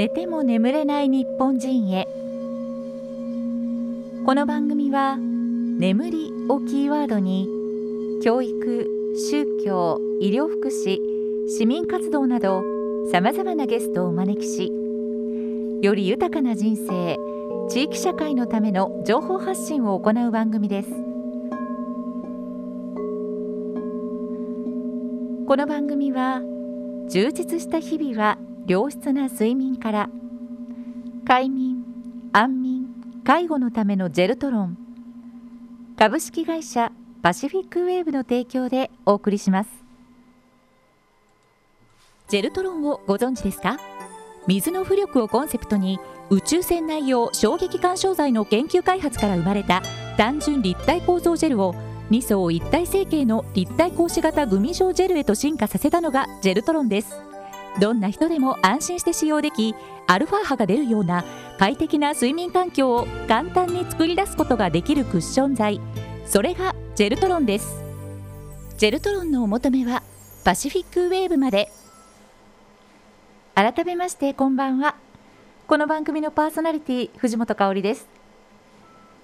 寝ても眠れない日本人へ。この番組は眠りをキーワードに教育宗教医療福祉市民活動などさまざまなゲストをお招きしより豊かな人生地域社会のための情報発信を行う番組です。この番組は充実した日々は良質な睡眠から快眠安眠介護のためのジェルトロン株式会社パシフィックウェーブの提供でお送りします。ジェルトロンをご存知ですか？水の浮力をコンセプトに宇宙船内用衝撃干渉剤の研究開発から生まれた単純立体構造ジェルを2層一体成形の立体格子型グミ状ジェルへと進化させたのがジェルトロンです。どんな人でも安心して使用できアルファ波が出るような快適な睡眠環境を簡単に作り出すことができるクッション材それがジェルトロンです。ジェルトロンのお求めはパシフィックウェーブまで。改めましてこんばんは。この番組のパーソナリティ藤本香里です。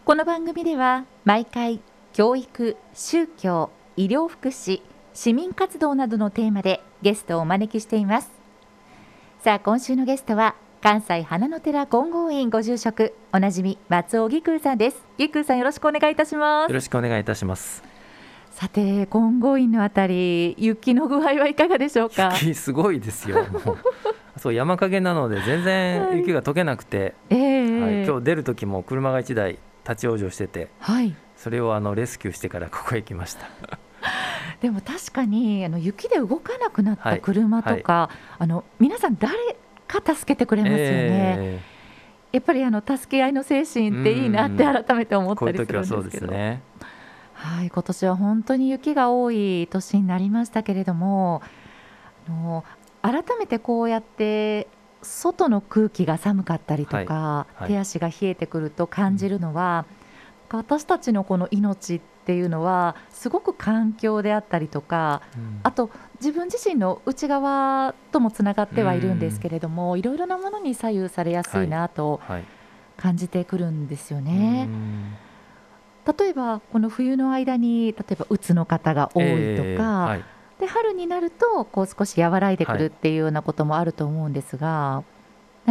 この番組では毎回教育、宗教、医療福祉、市民活動などのテーマでゲストをお招きしています。さあ今週のゲストは関西花の寺金剛院ご住職おなじみ松尾義空さんです。義空さんよろしくお願いいたします。よろしくお願いいたします。さて金剛院のあたり雪の具合はいかがでしょうか？雪すごいですよ。そう山陰なので全然雪が溶けなくて、はい。えー、はい、今日出る時も車が1台立ち往生してて、はい、それをあのレスキューしてからここへ来ましたでも確かにあの雪で動かなくなった車とか、はい。はい、あの皆さん誰か助けてくれますよね。えー、やっぱりあの助け合いの精神っていいなって改めて思ったりするんですけど。ね、はい、今年は本当に雪が多い年になりましたけれども、あの改めてこうやって外の空気が寒かったりとか、はい、手足が冷えてくると感じるのは、私たちのこの命っていうのはすごく環境であったりとか、うん、あと自分自身の内側ともつながってはいるんですけれども、うん、いろいろなものに左右されやすいなと感じてくるんですよね。例えばこの冬の間に例えばうつの方が多いとか、えーはい、で春になるとこう少し和らいでくるっていうようなこともあると思うんですが。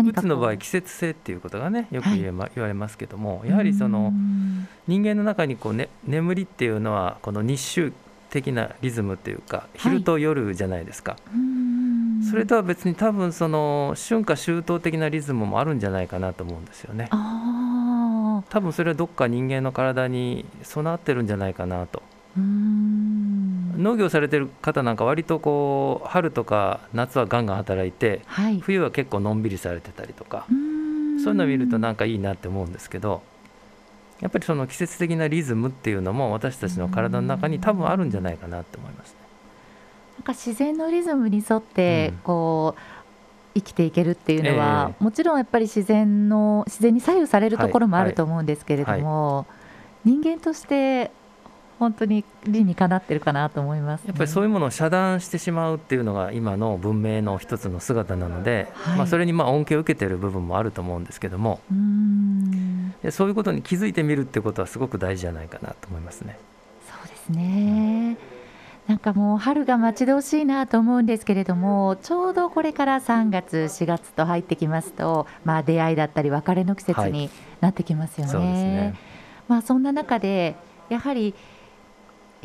うつの場合季節性っていうことがねよく言え、ま、言われますけどもやはりその人間の中にこう、ね、眠りっていうのはこの日周的なリズムっていうか昼と夜じゃないですか、はい、それとは別に多分その春夏秋冬的なリズムもあるんじゃないかなと思うんですよね。多分それはどっか人間の体に備わってるんじゃないかなと農業されてる方なんか割とこう春とか夏はガンガン働いて、はい、冬は結構のんびりされてたりとかそういうのを見るとなんかいいなって思うんですけどやっぱりその季節的なリズムっていうのも私たちの体の中に多分あるんじゃないかなって思いますね。なんか自然のリズムに沿ってこう、うん、生きていけるっていうのは、えー、もちろんやっぱり自然の自然に左右されるところもあると思うんですけれども、はいはい、人間として本当に理にかなってるかなと思います、ね、やっぱりそういうものを遮断してしまうっていうのが今の文明の一つの姿なので、はい、まあ、それにまあ恩恵を受けている部分もあると思うんですけども。うそういうことに気づいてみるってことはすごく大事じゃないかなと思いますね。そうですね、うん、なんかもう春が待ち遠しいなと思うんですけれどもちょうどこれから3月4月と入ってきますと、まあ、出会いだったり別れの季節になってきますよね。はい、そうですね。まあ、そんな中でやはり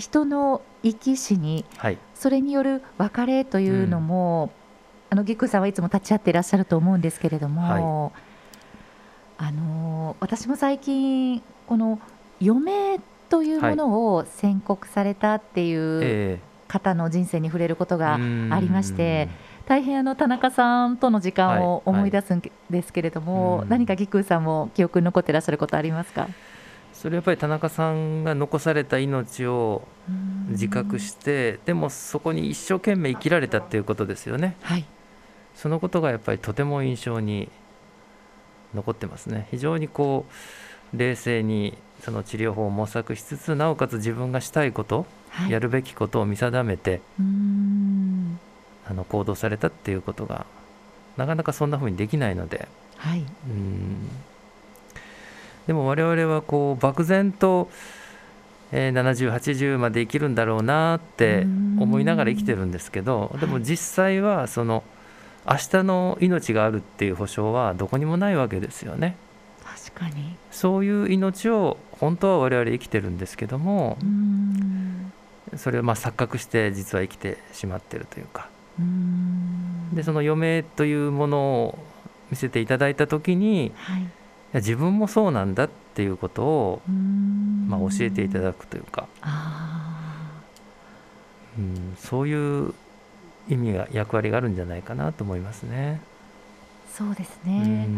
人の生き死に、はい、それによる別れというのも、うん、あのギクさんはいつも立ち会っていらっしゃると思うんですけれども、はい、あの私も最近この余命というものを宣告されたっていう方の人生に触れることがありまして。大変あの田中さんとの時間を思い出すんですけれども、はいはい、何かギクさんも記憶に残っていらっしゃることありますか？それやっぱり田中さんが残された命を自覚してでもそこに一生懸命生きられたっていうことですよね、はい、そのことがやっぱりとても印象に残ってますね。非常にこう冷静にその治療法を模索しつつなおかつ自分がしたいこと、はい、やるべきことを見定めてあの行動されたっていうことがなかなかそんな風にできないので、はい、うんでも我々はこう漠然と、えー、7080まで生きるんだろうなって思いながら生きてるんですけどでも実際はその明日の命があるっていう保証はどこにもないわけですよね。確かに。そういう命を本当は我々生きてるんですけどもそれをまあ錯覚して実は生きてしまってるというか。でその余命というものを見せていただいた時に、はい、自分もそうなんだっていうことをまあ、教えていただくというか。うんそういう意味が役割があるんじゃないかなと思いますね。そうですね、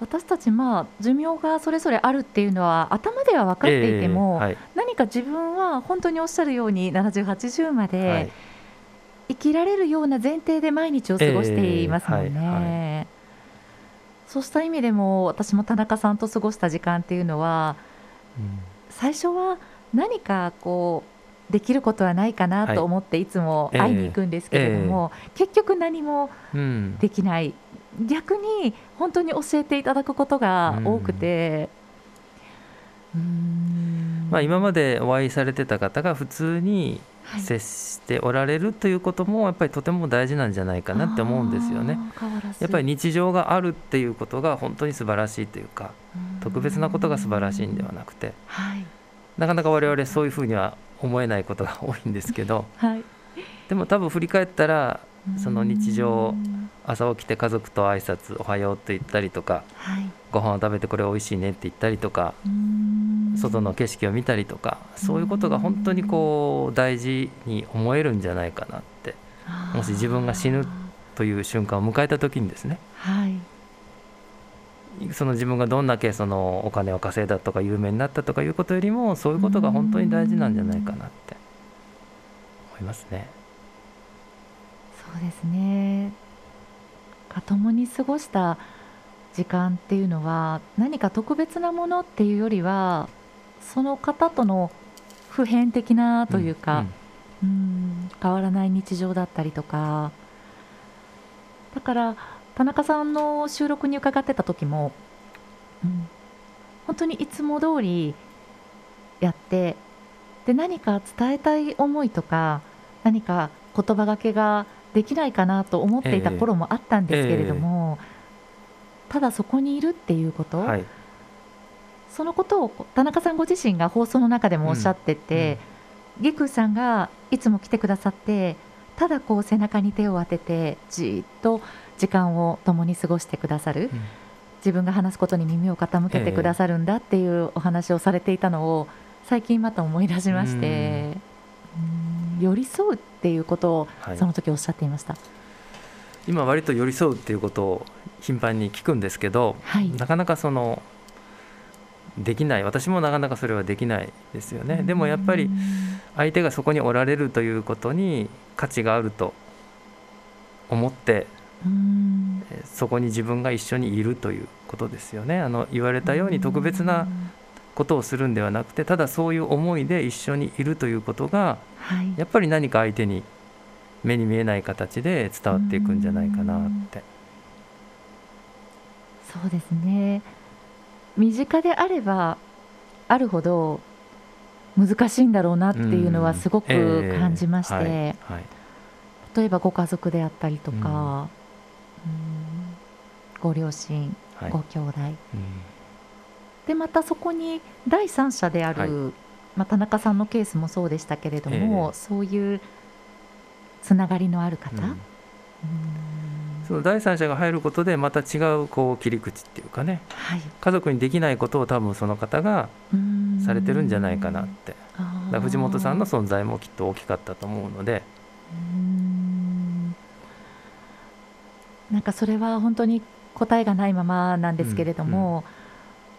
私たち、まあ、寿命がそれぞれあるっていうのは頭では分かっていても、えーはい、何か自分は本当におっしゃるように70、80まで生きられるような前提で毎日を過ごしていますもんね。えーはいはい、そうした意味でも私も田中さんと過ごした時間っていうのは、うん、最初は何かこうできることはないかなと思っていつも会いに行くんですけれども、えーえー、結局何もできない。うん逆に本当に教えていただくことが多くて。まあ、今までお会いされてた方が普通に接しておられるということもやっぱりとても大事なんじゃないかなって思うんですよね。やっぱり日常があるっていうことが本当に素晴らしいというか特別なことが素晴らしいんではなくて、はい、なかなか我々そういうふうには思えないことが多いんですけど、はい、でも多分振り返ったらその日常朝起きて家族と挨拶おはようって言ったりとか、はい、ご飯を食べてこれおいしいねって言ったりとか外の景色を見たりとかそういうことが本当にこう大事に思えるんじゃないかなってもし自分が死ぬという瞬間を迎えた時にですね、はい、その自分がどんだけそのお金を稼いだとか有名になったとかいうことよりもそういうことが本当に大事なんじゃないかなって思いますね。そうですね。共に過ごした時間っていうのは何か特別なものっていうよりはその方との普遍的なというか、うん、うん。変わらない日常だったりとか。だから田中さんの収録に伺ってた時も、うん、本当にいつも通りやってで何か伝えたい思いとか何か言葉がけができないかなと思っていた頃もあったんですけれども、えー、ただそこにいるっていうこと、はい、そのことを田中さんご自身が放送の中でもおっしゃってて、うんうん、さんがいつも来てくださってただこう背中に手を当ててじっと時間を共に過ごしてくださる、うん、自分が話すことに耳を傾けてくださるんだっていうお話をされていたのを最近また思い出しまして。寄り添うっていうことをその時おっしゃっていました、はい、今割と寄り添うっていうことを頻繁に聞くんですけど、はい、なかなかそのできない。私もなかなかそれはできないですよね。でもやっぱり相手がそこにおられるということに価値があると思ってそこに自分が一緒にいるということですよね。あの言われたように特別なことをするんではなくてただそういう思いで一緒にいるということが、はい、やっぱり何か相手に目に見えない形で伝わっていくんじゃないかなって。そうですね身近であればあるほど難しいんだろうなっていうのはすごく感じまして、えーはい。はい、例えばご家族であったりとか、うん、ご両親、ご兄弟、うん。でまたそこに第三者である、はい、まあ、田中さんのケースもそうでしたけれども、えー、そういうつながりのある方、うん、その第三者が入ることでまた違うこう切り口っていうかね、はい、家族にできないことを多分その方がされてるんじゃないかなって。だ藤本さんの存在もきっと大きかったと思うので。なんかそれは本当に答えがないままなんですけれども、うんうん。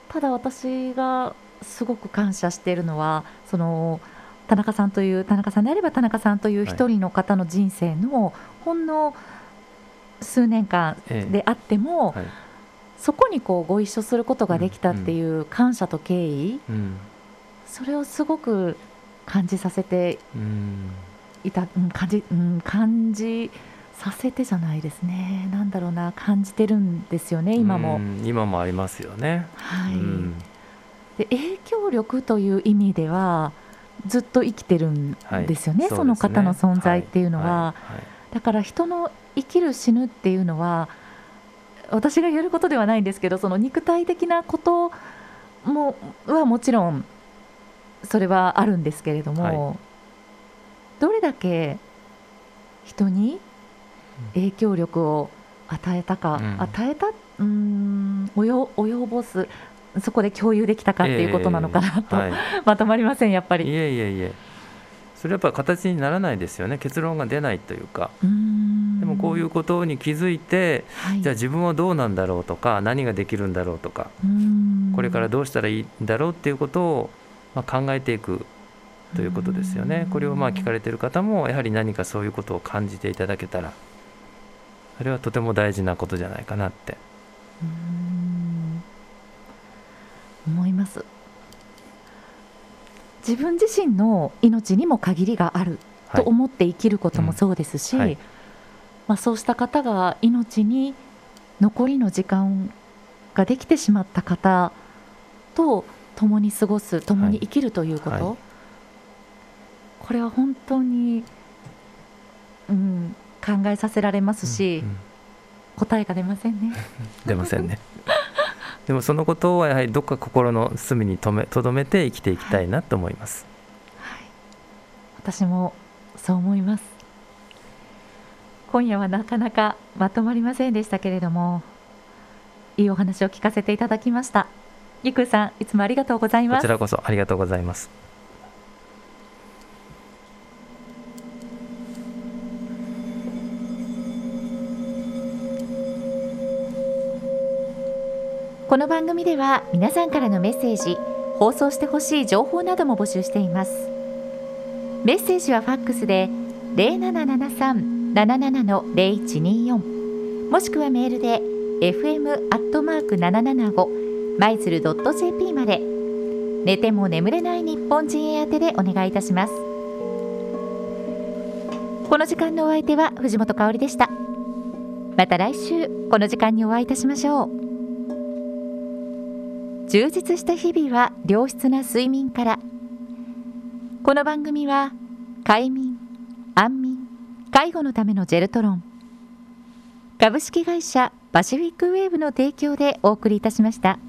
ただ私がすごく感謝しているのはその田中さんという田中さんであれば田中さんという一人の方の人生のほんの数年間であっても、はい、そこにこうご一緒することができたっていう感謝と敬意、うん、それをすごく感じさせていた、うん、感じ、うん、感じさせてじゃないですね。なんだろうな感じてるんですよね今も。今もありますよね。はい、で影響力という意味ではずっと生きてるんですよね、はい、そ、ね、の方の存在っていうのは、はい。はい、だから人の生きる死ぬっていうのは私がやることではないんですけどその肉体的なこともはもちろんそれはあるんですけれども、どれだけ人に影響力を与えたか、うん、与えたうん及ぼすそこで共有できたかっていうことなのかなと、えーはい、まとまりませんやっぱり。いえいえいえ。それやっぱ形にならないですよね。結論が出ないというか。でもこういうことに気づいて、はい、じゃあ自分はどうなんだろうとか何ができるんだろうとかこれからどうしたらいいんだろうっていうことを、まあ、考えていくということですよね。これをまあ聞かれている方もやはり何かそういうことを感じていただけたらそれはとても大事なことじゃないかなって。思います。自分自身の命にも限りがあると思って生きることもそうですし、はいうんはい、まあ、そうした方が命に残りの時間ができてしまった方と共に過ごす共に生きるということ、はい、これは本当に、うん、考えさせられますし、うんうん、答えが出ませんね。出ませんね。でもそのことをやはりどっか心の隅にとめとどめて生きていきたいなと思います、はい、私もそう思います今夜はなかなかまとまりませんでしたけれどもいいお話を聞かせていただきました。ゆくさんいつもありがとうございます。こちらこそありがとうございます。この番組では皆さんからのメッセージ放送してほしい情報なども募集しています。メッセージはファックスで77-0124もしくはメールで fm.775 マイズル .jp まで。寝ても眠れない日本人へ宛てでお願いいたします。この時間のお相手は藤本香里でした。また来週この時間にお会いいたしましょう。充実した日々は良質な睡眠から。この番組は快眠介護のためのジェルトロン株式会社パシフィックウェーブの提供でお送りいたしました。